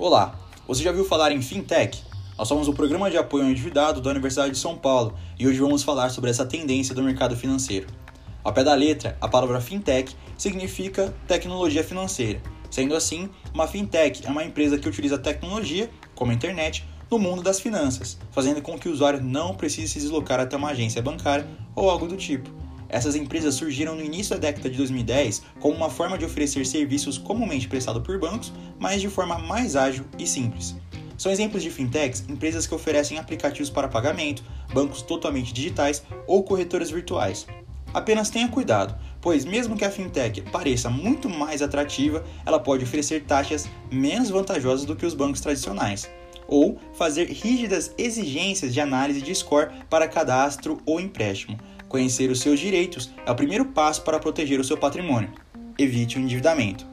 Olá, você já viu falar em Fintech? Nós somos o programa de apoio ao endividado da Universidade de São Paulo e hoje vamos falar sobre essa tendência do mercado financeiro. Ao pé da letra, a palavra Fintech significa tecnologia financeira. Sendo assim, uma Fintech é uma empresa que utiliza tecnologia, como a internet, no mundo das finanças, fazendo com que o usuário não precise se deslocar até uma agência bancária ou algo do tipo. Essas empresas surgiram no início da década de 2010 como uma forma de oferecer serviços comumente prestados por bancos, mas de forma mais ágil e simples. São exemplos de fintechs empresas que oferecem aplicativos para pagamento, bancos totalmente digitais ou corretoras virtuais. Apenas tenha cuidado, pois mesmo que a fintech pareça muito mais atrativa, ela pode oferecer taxas menos vantajosas do que os bancos tradicionais, ou fazer rígidas exigências de análise de score para cadastro ou empréstimo, Conhecer os seus direitos é o primeiro passo para proteger o seu patrimônio. Evite o endividamento.